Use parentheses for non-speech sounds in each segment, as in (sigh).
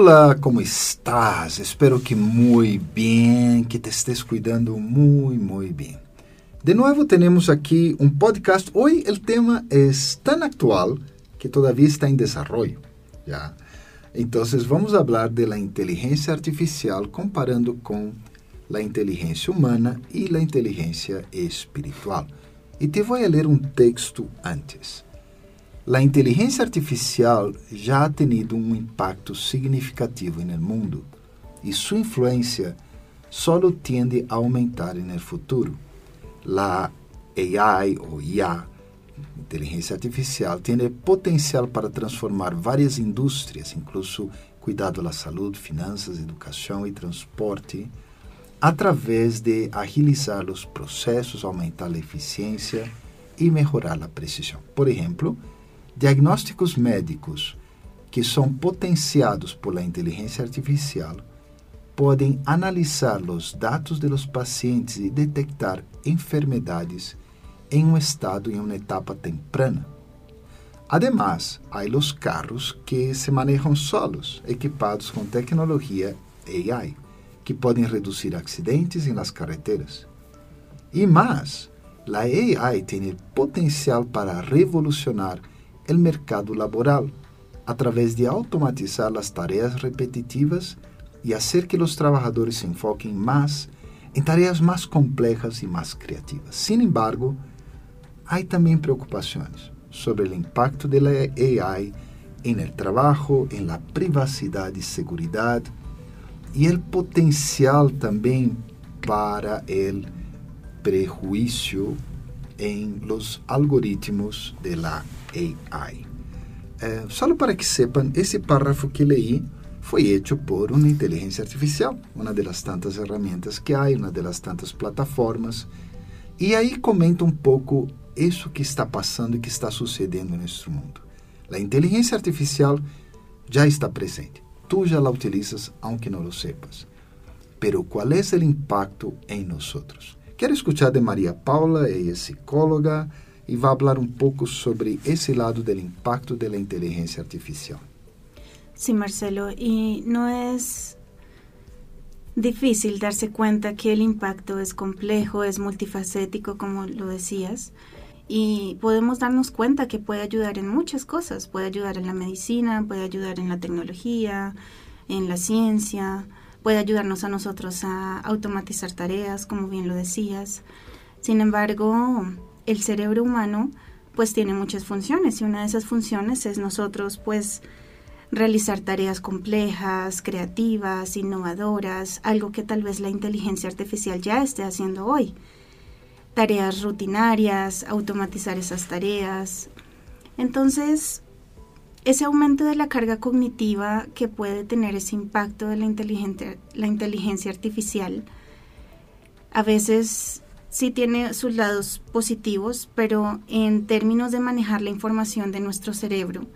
Hola, ¿cómo estás? Espero que muy bien, que te estés cuidando muy, muy bien. De nuevo tenemos aquí un podcast. Hoy el tema es tan actual que todavía está en desarrollo. ¿ya? Entonces vamos a hablar de la inteligencia artificial comparando con la inteligencia humana y la inteligencia espiritual. Y te voy a leer un texto antes. La inteligencia artificial ya ha tenido un impacto significativo el mundo y su influencia solo tiende a aumentar en el futuro. La AI o IA, inteligencia artificial, tiene potencial para transformar varias industrias, incluso cuidado da saúde, finanças, educação e transporte, através de agilizar os processos, aumentar a eficiência e melhorar a precisão. Por exemplo, Diagnósticos médicos que são potenciados por la inteligência artificial podem analisar os dados de los pacientes e detectar enfermedades em um estado em uma etapa temprana. Además, há os carros que se manejam solos, equipados com tecnologia AI, que podem reduzir acidentes em las carreteras. E mais, a AI tem potencial para revolucionar el mercado laboral a través de automatizar las tareas repetitivas y hacer que los trabajadores se enfoquen más en tareas más complejas y más creativas. Sin embargo, hay también preocupaciones sobre el impacto de AI en el trabajo, en la privacidad y seguridad y el potencial también para el prejuicio en los algoritmos de la AI. É, só para que sepam, esse párrafo que leí foi feito por uma inteligência artificial, uma das tantas ferramentas que há, uma das tantas plataformas. E aí comenta um pouco isso que está passando e que está sucedendo neste mundo. A inteligência artificial já está presente. Tu já la utilizas, aunque não lo sepas. Pero qual é o impacto em nós? Quero escuchar de Maria Paula, ela é psicóloga, y va a hablar un poco sobre ese lado del impacto de la inteligencia artificial. Sí, Marcelo, y no es difícil darse cuenta que el impacto es complejo, es multifacético, como lo decías, y podemos darnos cuenta que puede ayudar en muchas cosas, puede ayudar en la medicina, puede ayudar en la tecnología, en la ciencia, puede ayudarnos a nosotros a automatizar tareas, como bien lo decías. Sin embargo, el cerebro humano pues tiene muchas funciones y una de esas funciones es nosotros pues realizar tareas complejas, creativas, innovadoras, algo que tal vez la inteligencia artificial ya esté haciendo hoy. Tareas rutinarias, automatizar esas tareas. Entonces, ese aumento de la carga cognitiva que puede tener ese impacto de la, la inteligencia artificial, a veces sí tiene sus lados positivos, pero en términos de manejar la información de nuestro cerebro,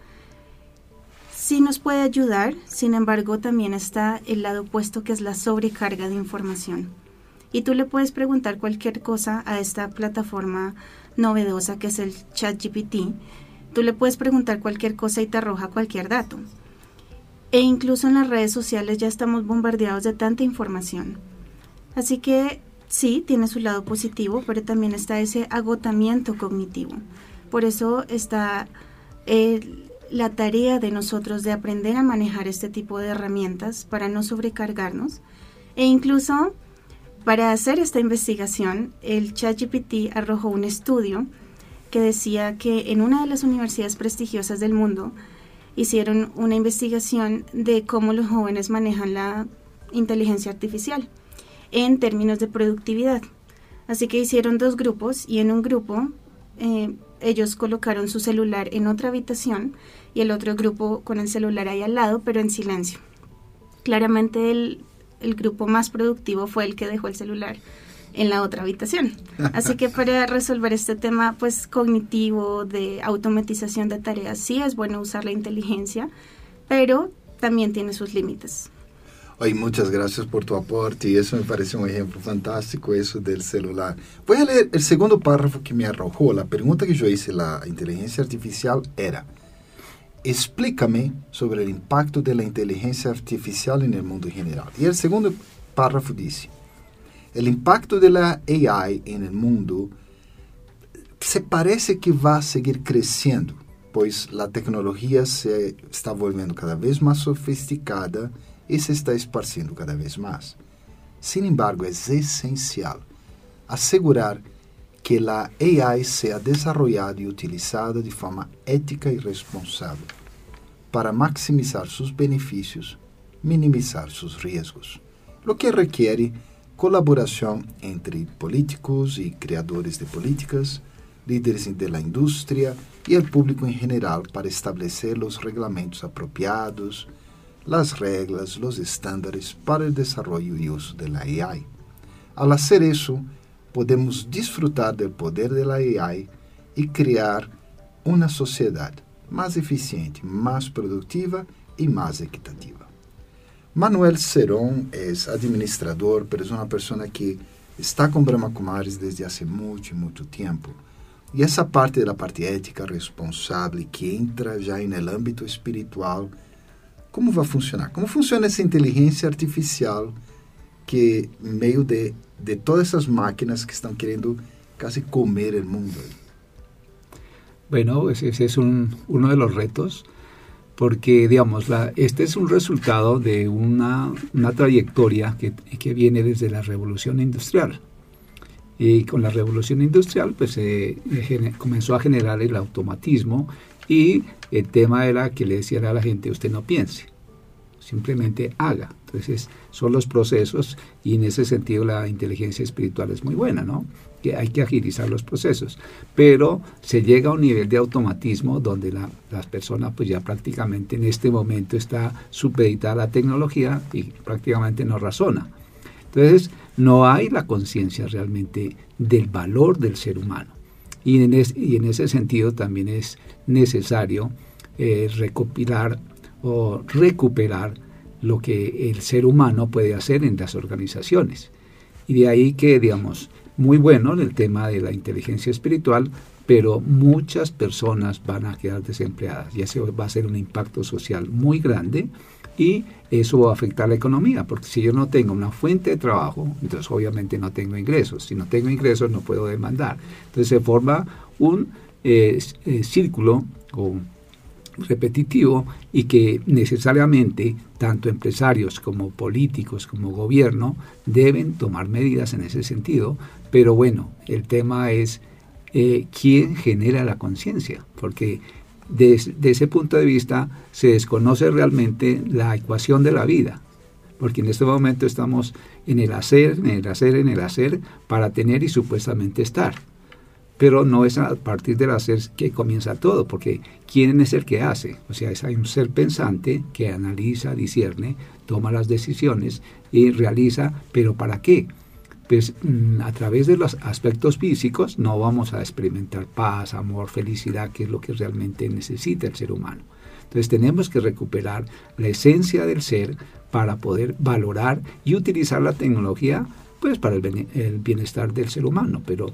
sí nos puede ayudar, sin embargo también está el lado opuesto que es la sobrecarga de información. Y tú le puedes preguntar cualquier cosa a esta plataforma novedosa que es el ChatGPT. Tú le puedes preguntar cualquier cosa y te arroja cualquier dato. E incluso en las redes sociales ya estamos bombardeados de tanta información. Así que sí, tiene su lado positivo, pero también está ese agotamiento cognitivo. Por eso está eh, la tarea de nosotros de aprender a manejar este tipo de herramientas para no sobrecargarnos e incluso para hacer esta investigación, el ChatGPT arrojó un estudio que decía que en una de las universidades prestigiosas del mundo hicieron una investigación de cómo los jóvenes manejan la inteligencia artificial en términos de productividad. Así que hicieron dos grupos y en un grupo eh, ellos colocaron su celular en otra habitación y el otro grupo con el celular ahí al lado, pero en silencio. Claramente el, el grupo más productivo fue el que dejó el celular en la otra habitación. (laughs) Así que para resolver este tema pues cognitivo de automatización de tareas sí es bueno usar la inteligencia, pero también tiene sus límites. Ay, muchas gracias por tu aporte y eso me parece un ejemplo fantástico, eso del celular. Voy a leer el segundo párrafo que me arrojó. La pregunta que yo hice a la inteligencia artificial era, explícame sobre o impacto da inteligência artificial no mundo em geral. E o segundo párrafo diz: o impacto da AI no mundo se parece que vai seguir crescendo, pois a tecnologia se está volvendo cada vez mais sofisticada e se está esparcindo cada vez mais. Sin embargo, é essencial assegurar que a AI seja desarrollada e utilizada de forma ética e responsável para maximizar seus benefícios, minimizar seus riscos, o que requer colaboração entre políticos e criadores de políticas, líderes da indústria e o público em geral para estabelecer os regulamentos apropriados, as regras, os estándares para o desenvolvimento e uso da AI. Al hacer isso, podemos disfrutar do poder da AI e criar uma sociedade mais eficiente, mais produtiva e mais equitativa. Manuel Serón é administrador, mas é uma pessoa que está com Brahma Kumaris desde há muito, muito tempo. E essa parte da parte ética responsável que entra já no âmbito espiritual, como vai funcionar? Como funciona essa inteligência artificial que meio de, de todas essas máquinas que estão querendo casi comer o mundo? Bueno, ese, es un, uno de los retos, porque digamos, la, este es un resultado de una, una trayectoria que, que viene desde la revolución industrial. Y con la revolución industrial pues eh, comenzó a generar el automatismo y el tema era que le decían a la gente, usted no piense, simplemente haga. Entonces son los procesos y en ese sentido la inteligencia espiritual es muy buena, ¿no? Que hay que agilizar los procesos, pero se llega a un nivel de automatismo donde la, las personas pues ya prácticamente en este momento está supeditada a la tecnología y prácticamente no razona. Entonces no hay la conciencia realmente del valor del ser humano. Y en, y en ese sentido también es necesario eh, recopilar o recuperar lo que el ser humano puede hacer en las organizaciones. Y de ahí que, digamos, muy bueno el tema de la inteligencia espiritual, pero muchas personas van a quedar desempleadas y eso va a ser un impacto social muy grande y eso va a afectar la economía, porque si yo no tengo una fuente de trabajo, entonces obviamente no tengo ingresos. Si no tengo ingresos no puedo demandar. Entonces se forma un eh, eh, círculo repetitivo y que necesariamente tanto empresarios como políticos como gobierno deben tomar medidas en ese sentido. Pero bueno, el tema es eh, quién genera la conciencia, porque desde ese punto de vista se desconoce realmente la ecuación de la vida, porque en este momento estamos en el hacer, en el hacer, en el hacer, para tener y supuestamente estar pero no es a partir del hacer que comienza todo, porque ¿quién es el que hace? O sea, es, un ser pensante que analiza, discierne, toma las decisiones y realiza, pero ¿para qué? Mm, a través de los aspectos físicos no vamos a experimentar paz, amor, felicidad, que es lo que realmente necesita el ser humano. Entonces tenemos que recuperar la esencia del ser para poder valorar y utilizar la tecnología pues para el bienestar del ser humano, pero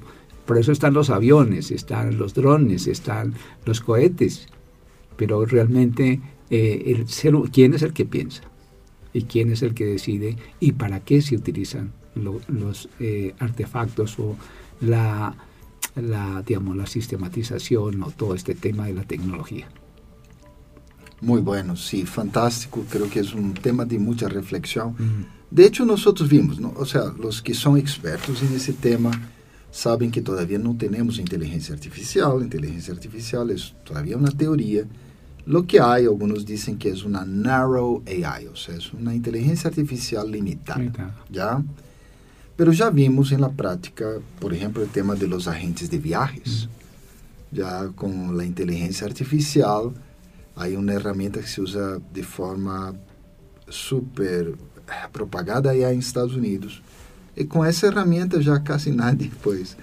por eso están los aviones, están los drones, están los cohetes. Pero realmente, eh, el ser, ¿quién es el que piensa? ¿Y quién es el que decide? ¿Y para qué se utilizan los eh, artefactos o la, la, digamos, la sistematización o todo este tema de la tecnología? Muy bueno, sí, fantástico. Creo que es un tema de mucha reflexión. De hecho, nosotros vimos, ¿no? o sea, los que son expertos en ese tema, sabem que todavia não temos inteligência artificial. Inteligência artificial é todavia uma teoria. Lo que há, alguns dizem que é uma narrow AI, ou seja, uma inteligência artificial limitada. Já? Pero já vimos na prática, por exemplo, o tema de los agentes de viajes. Mm. Já com a inteligência artificial, há uma ferramenta que se usa de forma super propagada aí em Estados Unidos, e com essa ferramenta já quase (laughs) nadie pois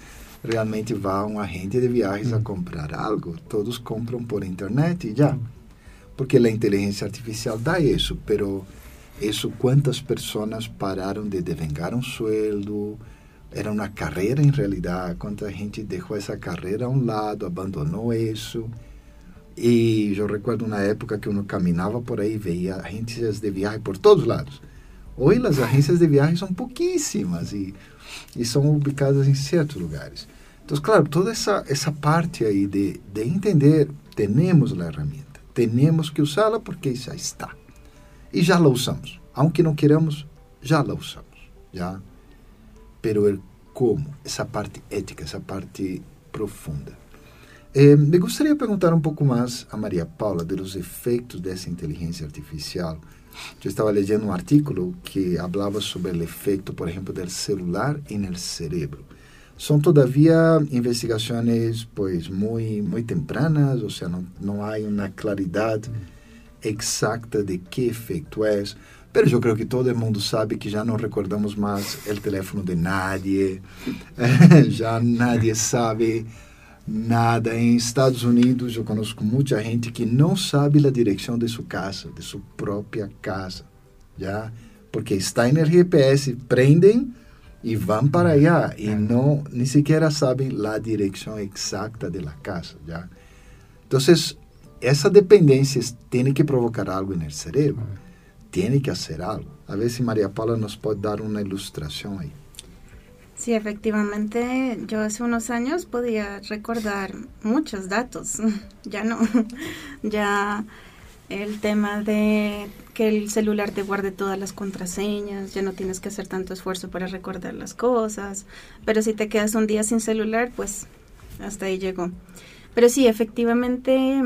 realmente vai a um agente de viagens a comprar algo. Todos compram por internet e já. Porque a inteligência artificial dá isso, pero isso quantas pessoas pararam de devengar um sueldo, era uma carreira em realidade, quanta gente deixou essa carreira a um lado, abandonou isso, Y yo recuerdo una época que uno caminaba por ahí y veía agencias de viaje por todos lados. Hoy las agencias de viaje son poquísimas y, y son ubicadas en ciertos lugares. Entonces, claro, toda esa, esa parte ahí de, de entender, tenemos la herramienta, tenemos que usarla porque ya está. Y ya la usamos. Aunque no queramos, ya la usamos. ¿ya? Pero el cómo, esa parte ética, esa parte profunda. Eh, me gustaría preguntar un poco más a María Paula de los efectos de esa inteligencia artificial. Yo estaba leyendo un artículo que hablaba sobre el efecto, por ejemplo, del celular en el cerebro. Son todavía investigaciones pues muy, muy tempranas, o sea, no, no hay una claridad exacta de qué efecto es. Pero eu creio que todo mundo sabe que já não recordamos mais o teléfono de nadie, (laughs) já nadie sabe nada. Em Estados Unidos, eu conheço muita gente que não sabe a direção de sua casa, de sua própria casa, já, porque está no GPS, prendem e vão para allá e não nem sequer sabem a direção exata da casa, já. Então, essa dependência tem que provocar algo no cérebro tiene que hacer algo. A ver si María Paula nos puede dar una ilustración ahí. Sí, efectivamente, yo hace unos años podía recordar muchos datos. (laughs) ya no, (laughs) ya el tema de que el celular te guarde todas las contraseñas, ya no tienes que hacer tanto esfuerzo para recordar las cosas, pero si te quedas un día sin celular, pues hasta ahí llegó. Pero sí, efectivamente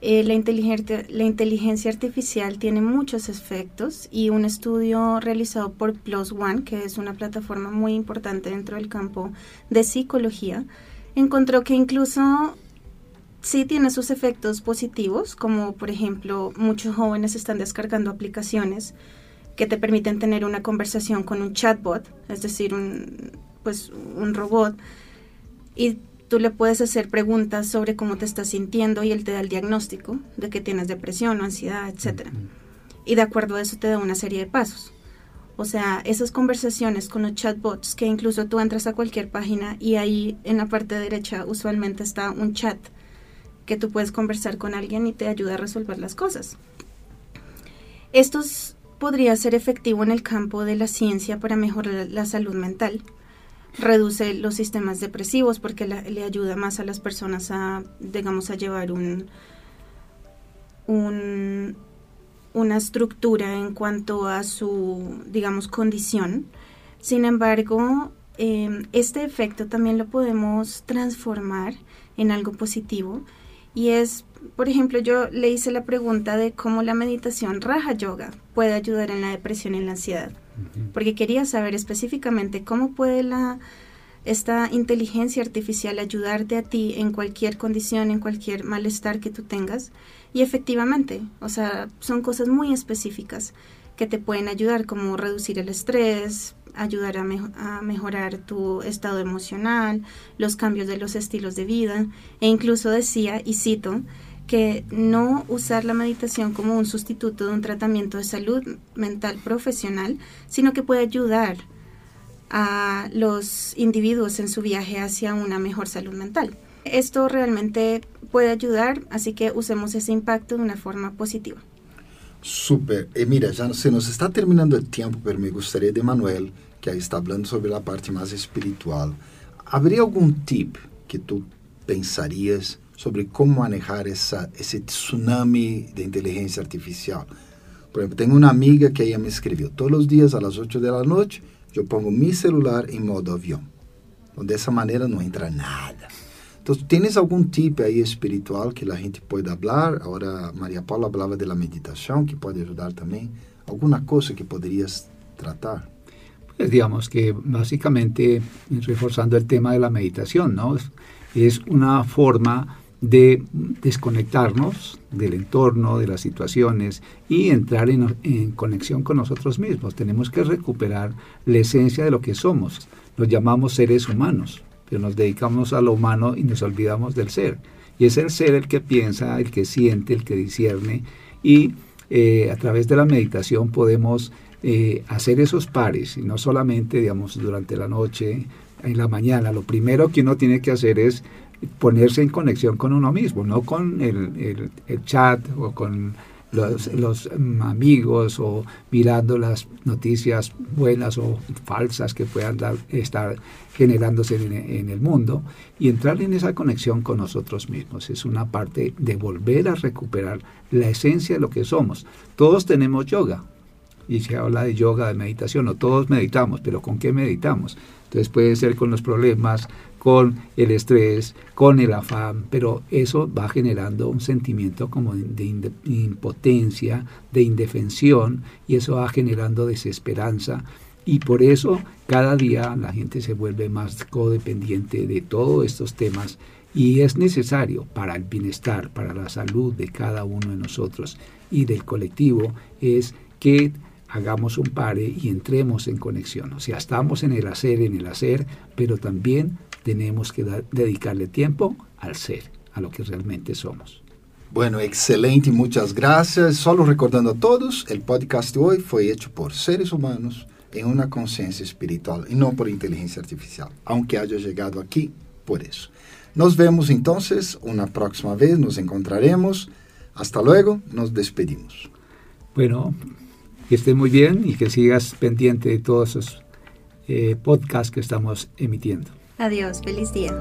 eh, la, inteligencia, la inteligencia artificial tiene muchos efectos y un estudio realizado por Plus One, que es una plataforma muy importante dentro del campo de psicología, encontró que incluso sí tiene sus efectos positivos, como por ejemplo muchos jóvenes están descargando aplicaciones que te permiten tener una conversación con un chatbot, es decir, un, pues, un robot, y tú le puedes hacer preguntas sobre cómo te estás sintiendo y él te da el diagnóstico de que tienes depresión o ansiedad, etc. Y de acuerdo a eso te da una serie de pasos. O sea, esas conversaciones con los chatbots, que incluso tú entras a cualquier página y ahí en la parte derecha usualmente está un chat que tú puedes conversar con alguien y te ayuda a resolver las cosas. Esto podría ser efectivo en el campo de la ciencia para mejorar la salud mental reduce los sistemas depresivos porque le ayuda más a las personas a, digamos, a llevar un, una estructura en cuanto a su, digamos, condición. Sin embargo, em, este efecto también lo podemos transformar en algo positivo y es, por ejemplo, yo le hice la pregunta de cómo la meditación Raja Yoga puede ayudar en la depresión y la ansiedad porque quería saber específicamente cómo puede la esta inteligencia artificial ayudarte a ti en cualquier condición, en cualquier malestar que tú tengas. Y efectivamente, o sea, son cosas muy específicas que te pueden ayudar, como reducir el estrés, ayudar a, mejorar tu estado emocional, los cambios de los estilos de vida, e incluso decía, y cito, que no usar la meditación como un sustituto de un tratamiento de salud mental profesional, sino que puede ayudar a los individuos en su viaje hacia una mejor salud mental. Esto realmente puede ayudar, así que usemos ese impacto de una forma positiva. Súper. Y mira, ya se nos está terminando el tiempo, pero me gustaría de Manuel, que ahí está hablando sobre la parte más espiritual. ¿Habría algún tip que tú pensarías sobre como manejar essa, esse tsunami de inteligência artificial. Por exemplo, tenho uma amiga que ela me escreveu, todos os dias às 8 da noite, eu pongo meu celular em modo avião. Então, dessa maneira não entra nada. Então, tens algum tipo aí espiritual que a gente pode falar? Agora, Maria Paula falava da meditação, que pode ajudar também. Alguma coisa que poderias tratar? Pues digamos que básicamente, reforzando el tema de la meditación, ¿no? Es una forma de desconectarnos del entorno, de las situaciones y entrar en, conexión con nosotros mismos. Tenemos que recuperar la esencia de lo que somos. Nos llamamos seres humanos, pero nos dedicamos a lo humano y nos olvidamos del ser. Y es el ser el que piensa, el que siente, el que discierne y eh, a través de la meditación podemos eh, hacer esos pares y no solamente, digamos, durante la noche, en la mañana. Lo primero que uno tiene que hacer es ponerse en conexión con uno mismo, no con el, el chat o con los, amigos o mirando las noticias buenas o falsas que puedan estar generándose en, el mundo y entrar en esa conexión con nosotros mismos. Es una parte de volver a recuperar la esencia de lo que somos. Todos tenemos yoga y se habla de yoga, de meditación, o todos meditamos, pero ¿con qué meditamos? Entonces puede ser con los problemas, con el estrés, con el afán, pero eso va generando un sentimiento como de, impotencia, de indefensión, y eso va generando desesperanza. Y por eso cada día la gente se vuelve más codependiente de todos estos temas y es necesario para el bienestar, para la salud de cada uno de nosotros y del colectivo, es que hagamos un pare y entremos en conexión. O sea, estamos en el hacer, en el hacer, pero también tenemos que dedicarle tiempo al ser, a lo que realmente somos. Bueno, excelente, muchas gracias. Solo recordando a todos, el podcast de hoy fue hecho por seres humanos en una conciencia espiritual y no por inteligencia artificial, aunque haya llegado aquí por eso. Nos vemos entonces una próxima vez, nos encontraremos. Hasta luego, nos despedimos. Bueno, que esté muy bien y que sigas pendiente de todos esos eh, podcasts que estamos emitiendo. Adiós, feliz día.